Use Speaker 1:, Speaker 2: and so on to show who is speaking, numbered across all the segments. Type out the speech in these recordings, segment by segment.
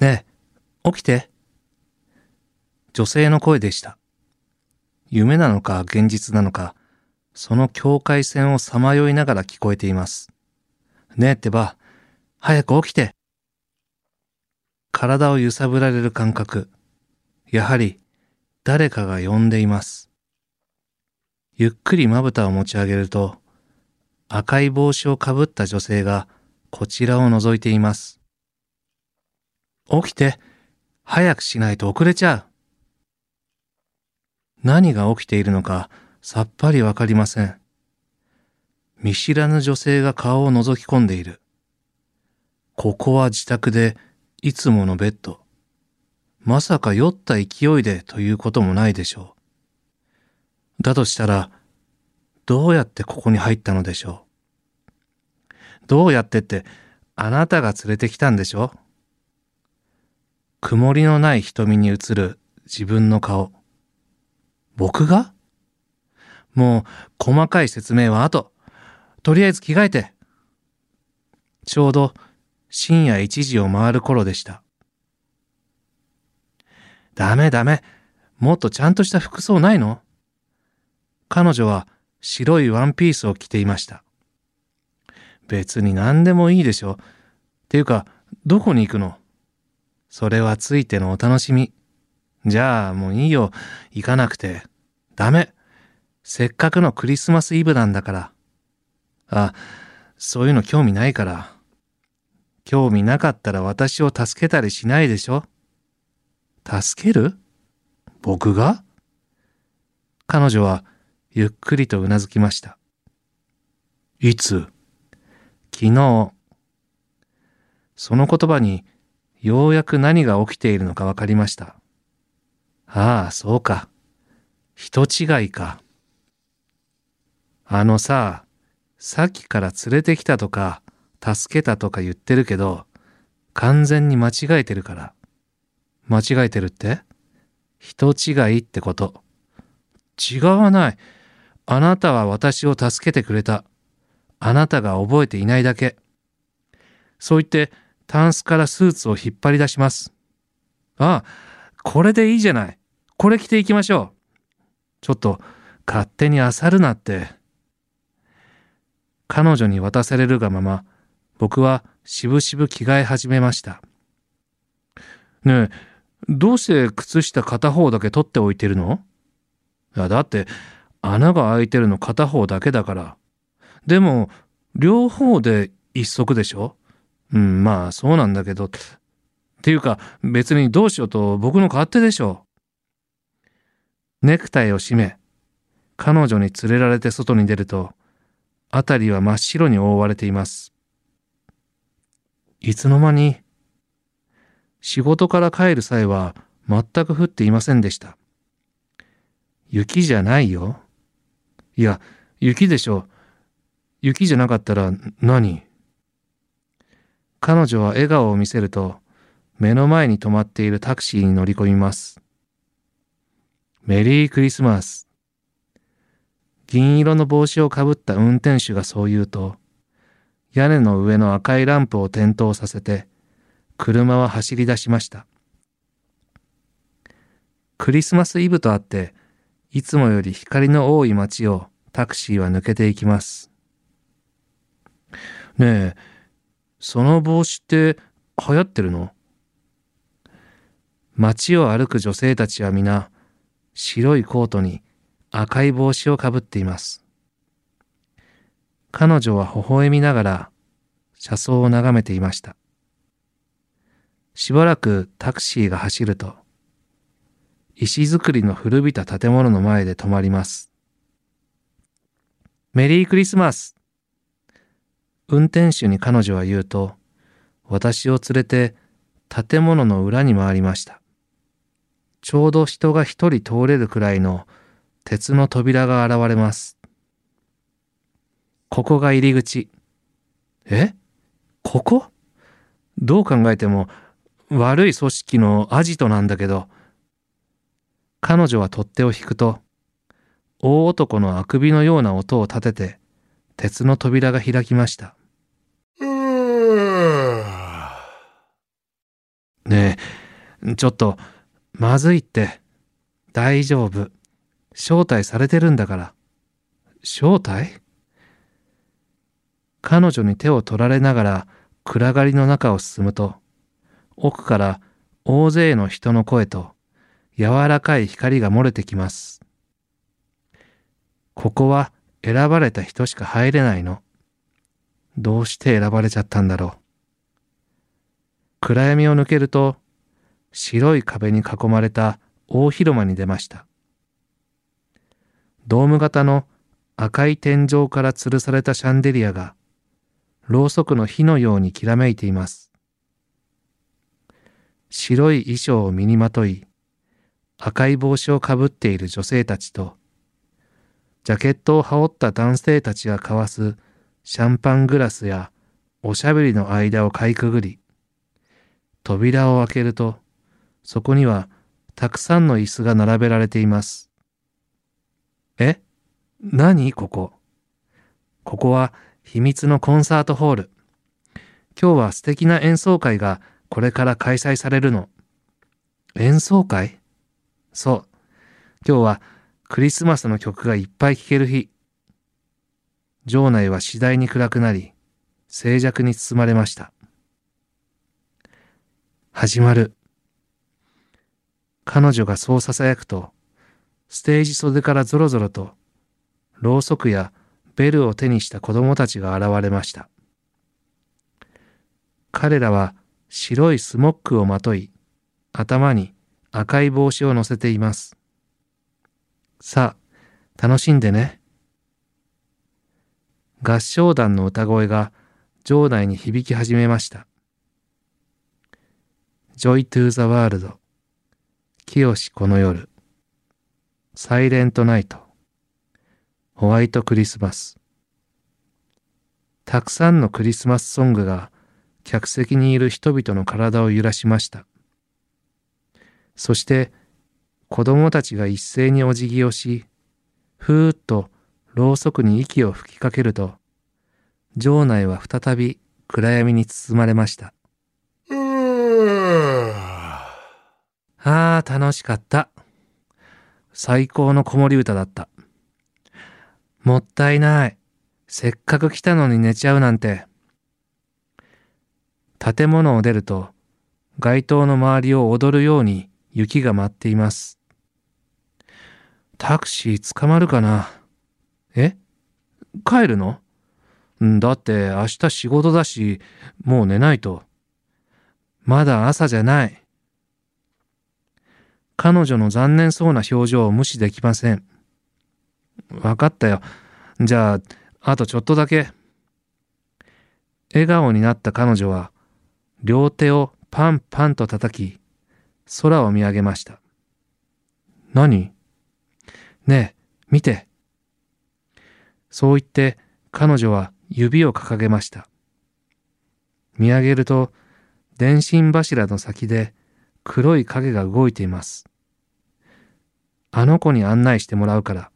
Speaker 1: ねえ、起きて。女性の声でした。夢なのか現実なのか、その境界線をさまよいながら聞こえています。ねえってば、早く起きて。体を揺さぶられる感覚。やはり誰かが呼んでいます。ゆっくりまぶたを持ち上げると、赤い帽子をかぶった女性がこちらを覗いています。起きて、早くしないと遅れちゃう。何が起きているのかさっぱりわかりません。見知らぬ女性が顔を覗き込んでいる。ここは自宅でいつものベッド。まさか酔った勢いでということもないでしょう。だとしたら、どうやってここに入ったのでしょう。どうやってって、あなたが連れてきたんでしょう曇りのない瞳に映る自分の顔。僕が？もう細かい説明は後。とりあえず着替えて。ちょうど深夜1時を回る頃でした。ダメダメ。もっとちゃんとした服装ないの？彼女は白いワンピースを着ていました。別に何でもいいでしょ。っていうか、どこに行くの？それはついてのお楽しみ。じゃあもういいよ。行かなくて。ダメ。せっかくのクリスマスイブなんだから。あ、そういうの興味ないから。興味なかったら私を助けたりしないでしょ助ける？僕が？彼女はゆっくりとうなずきました。いつ？昨日。その言葉にようやく何が起きているのかわかりました。ああ、そうか。人違いか。あのさ、さっきから連れてきたとか、助けたとか言ってるけど、完全に間違えてるから。間違えてるって？人違いってこと。違わない。あなたは私を助けてくれた。あなたが覚えていないだけ。そう言って、タンスからスーツを引っ張り出します。ああ、これでいいじゃない。これ着ていきましょう。ちょっと、勝手に漁るなって。彼女に渡されるがまま、僕はしぶしぶ着替え始めました。ねえ、どうして靴下片方だけ取っておいてるの？いや、だって、穴が開いてるの片方だけだから。でも、両方で一足でしょ？うん、まあ、そうなんだけど。っていうか、別にどうしようと僕の勝手でしょうネクタイを締め、彼女に連れられて外に出ると、あたりは真っ白に覆われています。いつの間に、仕事から帰る際は全く降っていませんでした。雪じゃないよ。いや、雪でしょ。雪じゃなかったら何？彼女は笑顔を見せると、目の前に止まっているタクシーに乗り込みます。メリークリスマス。銀色の帽子をかぶった運転手がそう言うと、屋根の上の赤いランプを点灯させて、車は走り出しました。クリスマスイブとあって、いつもより光の多い街をタクシーは抜けていきます。ねえ、その帽子って流行ってるの？街を歩く女性たちは皆、白いコートに赤い帽子をかぶっています。彼女は微笑みながら車窓を眺めていました。しばらくタクシーが走ると、石造りの古びた建物の前で止まります。メリークリスマス運転手に彼女は言うと、私を連れて建物の裏に回りました。ちょうど人が一人通れるくらいの鉄の扉が現れます。ここが入り口。え？ここ？どう考えても悪い組織のアジトなんだけど、彼女は取っ手を引くと、大男のあくびのような音を立てて、鉄の扉が開きました。ねえ、ちょっと、まずいって。大丈夫。招待されてるんだから。招待？彼女に手を取られながら暗がりの中を進むと、奥から大勢の人の声と柔らかい光が漏れてきます。ここは選ばれた人しか入れないの。どうして選ばれちゃったんだろう。暗闇を抜けると、白い壁に囲まれた大広間に出ました。ドーム型の赤い天井から吊るされたシャンデリアが、ろうそくの火のようにきらめいています。白い衣装を身にまとい、赤い帽子をかぶっている女性たちと、ジャケットを羽織った男性たちが交わすシャンパングラスやおしゃべりの間をかいくぐり、扉を開けると、そこにはたくさんの椅子が並べられています。え？何？ここここは秘密のコンサートホール。今日は素敵な演奏会がこれから開催されるの。演奏会？そう。今日はクリスマスの曲がいっぱい聴ける日。場内は次第に暗くなり、静寂に包まれました。始まる。彼女がそう囁くと、ステージ袖からぞろぞろと、ろうそくやベルを手にした子供たちが現れました。彼らは白いスモックをまとい、頭に赤い帽子を乗せています。さあ、楽しんでね。合唱団の歌声が場内に響き始めました。Joy to the World 清この夜サイレントナイトホワイトクリスマスたくさんのクリスマスソングが客席にいる人々の体を揺らしました。そして子供たちが一斉にお辞儀をし、ふーっとろうそくに息を吹きかけると、場内は再び暗闇に包まれました。ああ、楽しかった。最高の子守歌だった。もったいない。せっかく来たのに寝ちゃうなんて。建物を出ると、街灯の周りを踊るように雪が舞っています。タクシー捕まるかな？え？帰るの？だって明日仕事だし、もう寝ないと。まだ朝じゃない。彼女の残念そうな表情を無視できません。わかったよ。じゃあ、あとちょっとだけ。笑顔になった彼女は、両手をパンパンと叩き、空を見上げました。何？ねえ、見て。そう言って彼女は指を掲げました。見上げると、電信柱の先で黒い影が動いています。あの子に案内してもらうから。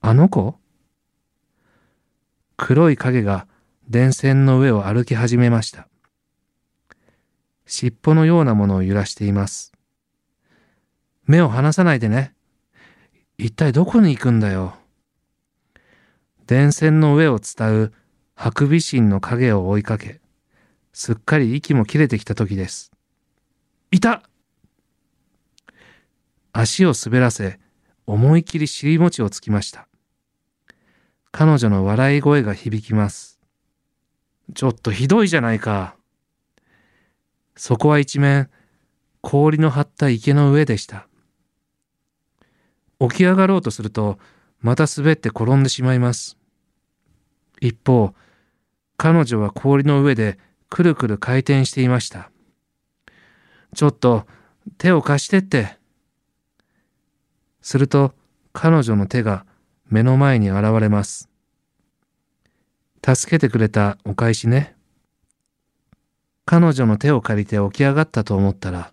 Speaker 1: あの子？黒い影が電線の上を歩き始めました。尻尾のようなものを揺らしています。目を離さないでね。一体どこに行くんだよ。電線の上を伝うハクビシンの影を追いかけ、すっかり息も切れてきた時です。いた足を滑らせ、思い切り尻餅をつきました。彼女の笑い声が響きます。ちょっとひどいじゃないか。そこは一面、氷の張った池の上でした。起き上がろうとすると、また滑って転んでしまいます。一方、彼女は氷の上でくるくる回転していました。ちょっと手を貸してって。すると彼女の手が目の前に現れます。助けてくれたお返しね。彼女の手を借りて起き上がったと思ったら、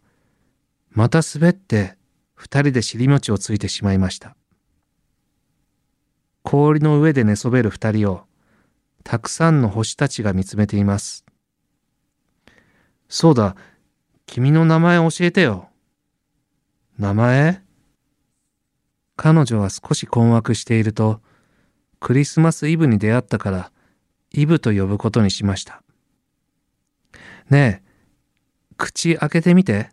Speaker 1: また滑って二人で尻餅をついてしまいました。氷の上で寝そべる二人を、たくさんの星たちが見つめています。そうだ、君の名前教えてよ。名前？彼女は少し困惑していると、クリスマスイブに出会ったから、イブと呼ぶことにしました。ねえ、口開けてみて。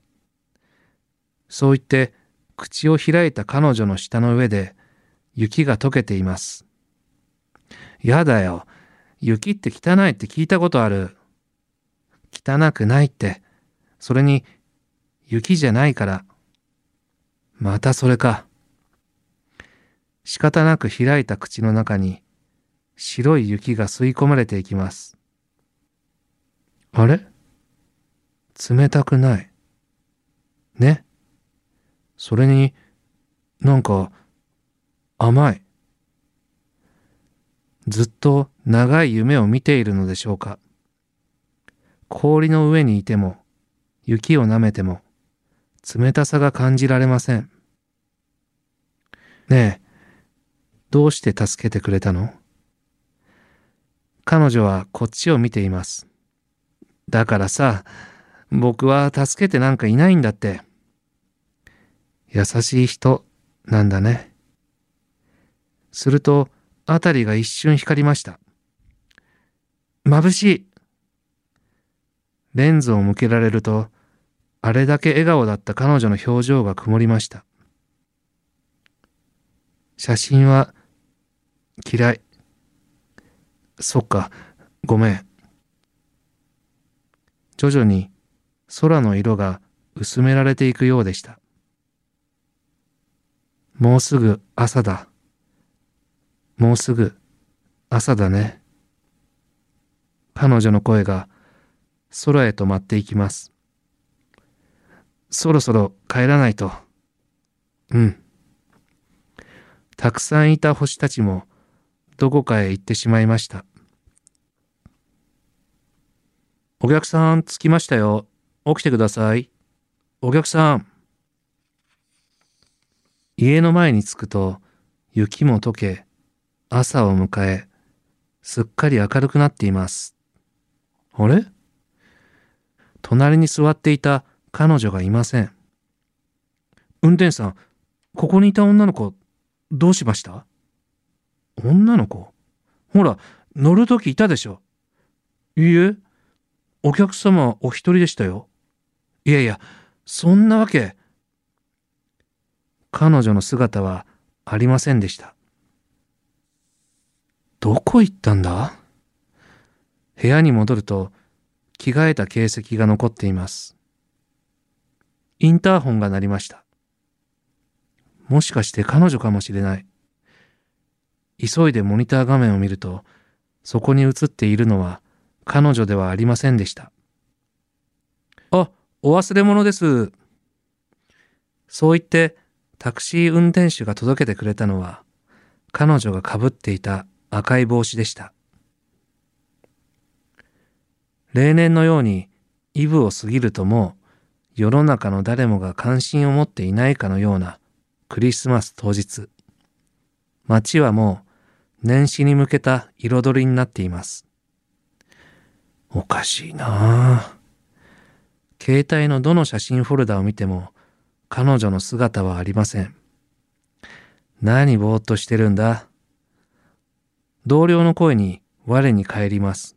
Speaker 1: そう言って、口を開いた彼女の舌の上で、雪が溶けています。やだよ。雪って汚いって聞いたことある。汚くないって。それに、雪じゃないから。またそれか。仕方なく開いた口の中に、白い雪が吸い込まれていきます。あれ？冷たくない。ね？それに、なんか、甘い。ずっと長い夢を見ているのでしょうか。氷の上にいても、雪を舐めても、冷たさが感じられません。ねえ、どうして助けてくれたの？彼女はこっちを見ています。だからさ、僕は助けてなんかいないんだって。優しい人なんだね。すると、あたりが一瞬光りました。眩しい。レンズを向けられると、あれだけ笑顔だった彼女の表情が曇りました。写真は嫌い。そっか、ごめん。徐々に空の色が薄められていくようでした。もうすぐ朝だ。もうすぐ朝だね。彼女の声が空へと舞っていきます。そろそろ帰らないと。うん。たくさんいた星たちもどこかへ行ってしまいました。お客さん着きましたよ。起きてください。お客さん。家の前に着くと雪も溶け、朝を迎え、すっかり明るくなっています。あれ？隣に座っていた彼女がいません。運転手さん、ここにいた女の子、どうしました？女の子？ほら、乗るときいたでしょ。いいえ、お客様お一人でしたよ。いやいや、そんなわけ。彼女の姿はありませんでした。どこ行ったんだ？部屋に戻ると着替えた形跡が残っています。インターホンが鳴りました。もしかして彼女かもしれない。急いでモニター画面を見ると、そこに映っているのは彼女ではありませんでした。あ、お忘れ物です。そう言ってタクシー運転手が届けてくれたのは、彼女がかぶっていた赤い帽子でした。例年のようにイブを過ぎるともう世の中の誰もが関心を持っていないかのようなクリスマス当日。街はもう年始に向けた彩りになっています。おかしいなあ携帯のどの写真フォルダを見ても彼女の姿はありません。何ぼーっとしてるんだ同僚の声に我に返ります。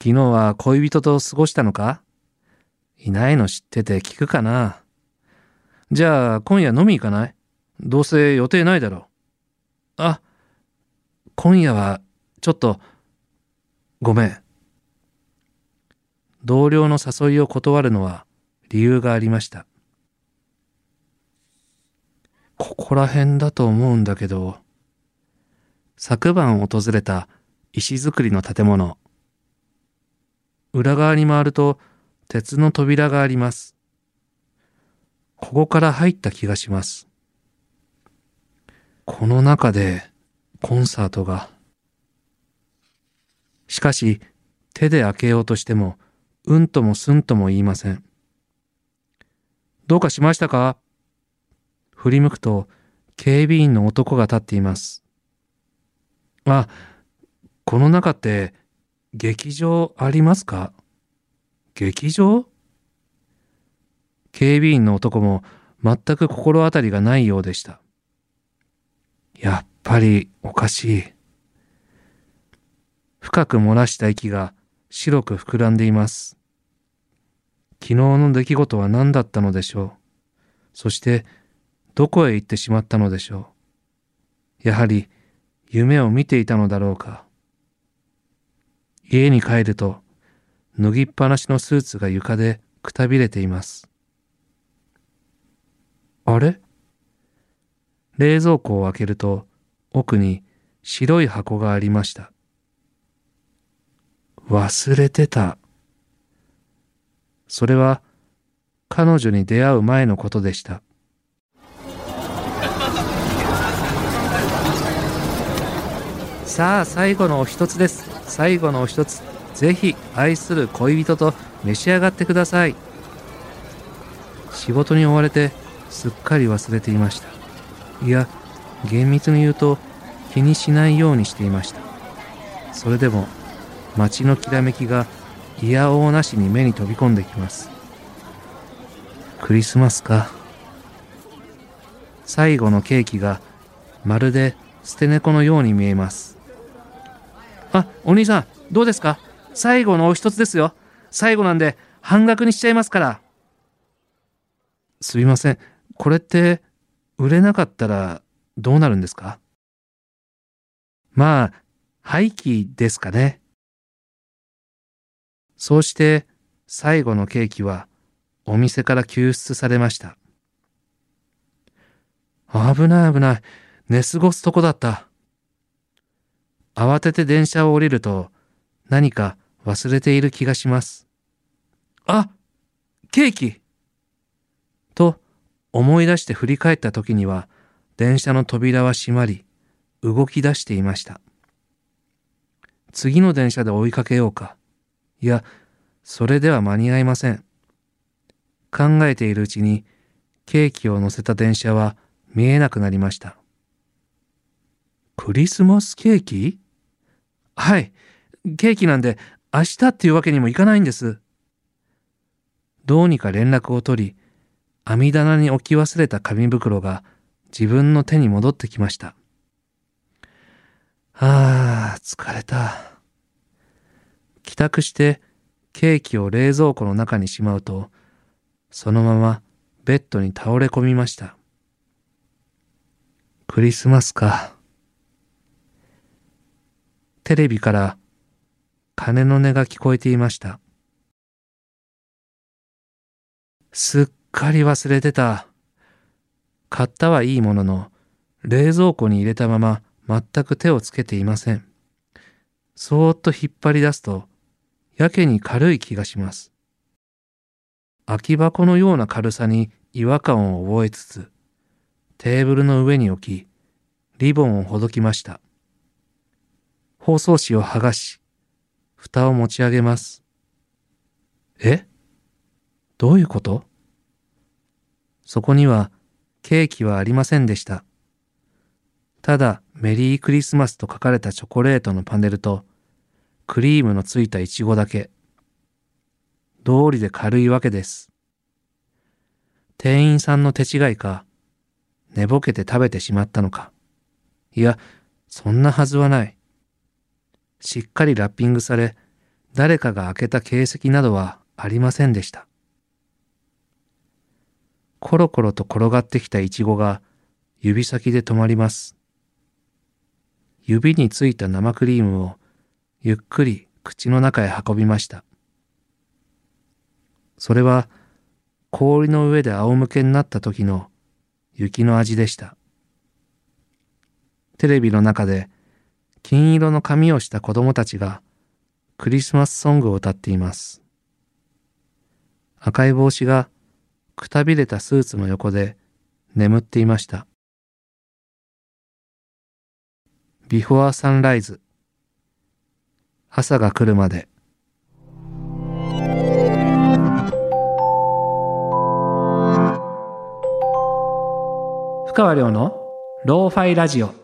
Speaker 1: 昨日は恋人と過ごしたのか？いないの知ってて聞くかな？じゃあ今夜飲み行かない？どうせ予定ないだろう。あ、今夜はちょっとごめん。同僚の誘いを断るのは理由がありました。ここら辺だと思うんだけど、昨晩訪れた石造りの建物。裏側に回ると鉄の扉があります。ここから入った気がします。この中でコンサートが。しかし手で開けようとしてもうんともすんとも言いません。どうかしましたか？振り向くと警備員の男が立っています。あ、この中って劇場ありますか？劇場？警備員の男も全く心当たりがないようでした。やっぱりおかしい。深く漏らした息が白く膨らんでいます。昨日の出来事は何だったのでしょう？そして、どこへ行ってしまったのでしょう？やはり、夢を見ていたのだろうか？家に帰ると、脱ぎっぱなしのスーツが床でくたびれています。あれ？冷蔵庫を開けると、奥に白い箱がありました。忘れてた。それは彼女に出会う前のことでした。さあ最後のお一つです。最後のお一つ。ぜひ愛する恋人と召し上がってください。仕事に追われてすっかり忘れていました。いや、厳密に言うと気にしないようにしていました。それでも街のきらめきがいやおうなしに目に飛び込んできます。クリスマスか。最後のケーキがまるで捨て猫のように見えます。あ、お兄さん、どうですか？最後のお一つですよ。最後なんで半額にしちゃいますから。すいません。これって売れなかったらどうなるんですか？まあ、廃棄ですかね。そうして最後のケーキはお店から救出されました。危ない危ない。寝過ごすとこだった。慌てて電車を降りると何か忘れている気がします。あケーキと思い出して振り返った時には電車の扉は閉まり動き出していました。次の電車で追いかけようか。いや、それでは間に合いません。考えているうちにケーキを乗せた電車は見えなくなりました。クリスマスケーキ？はい。ケーキなんで明日っていうわけにもいかないんです。どうにか連絡を取り、網棚に置き忘れた紙袋が自分の手に戻ってきました。ああ、疲れた。帰宅してケーキを冷蔵庫の中にしまうと、そのままベッドに倒れ込みました。クリスマスか。テレビから鐘の音が聞こえていました。すっかり忘れてた。買ったはいいものの、冷蔵庫に入れたまま全く手をつけていません。そーっと引っ張り出すと、やけに軽い気がします。空き箱のような軽さに違和感を覚えつつ、テーブルの上に置き、リボンをほどきました。包装紙を剥がし、蓋を持ち上げます。え？どういうこと？そこにはケーキはありませんでした。ただ、メリークリスマスと書かれたチョコレートのパネルと、クリームのついたイチゴだけ。道理で軽いわけです。店員さんの手違いか、寝ぼけて食べてしまったのか。いや、そんなはずはない。しっかりラッピングされ、誰かが開けた形跡などはありませんでした。コロコロと転がってきたイチゴが指先で止まります。指についた生クリームをゆっくり口の中へ運びました。それは氷の上で仰向けになった時の雪の味でした。テレビの中で金色の髪をした子供たちがクリスマスソングを歌っています。赤い帽子がくたびれたスーツの横で眠っていました。ビフォアサンライズ朝が来るまで深川亮のローファイラジオ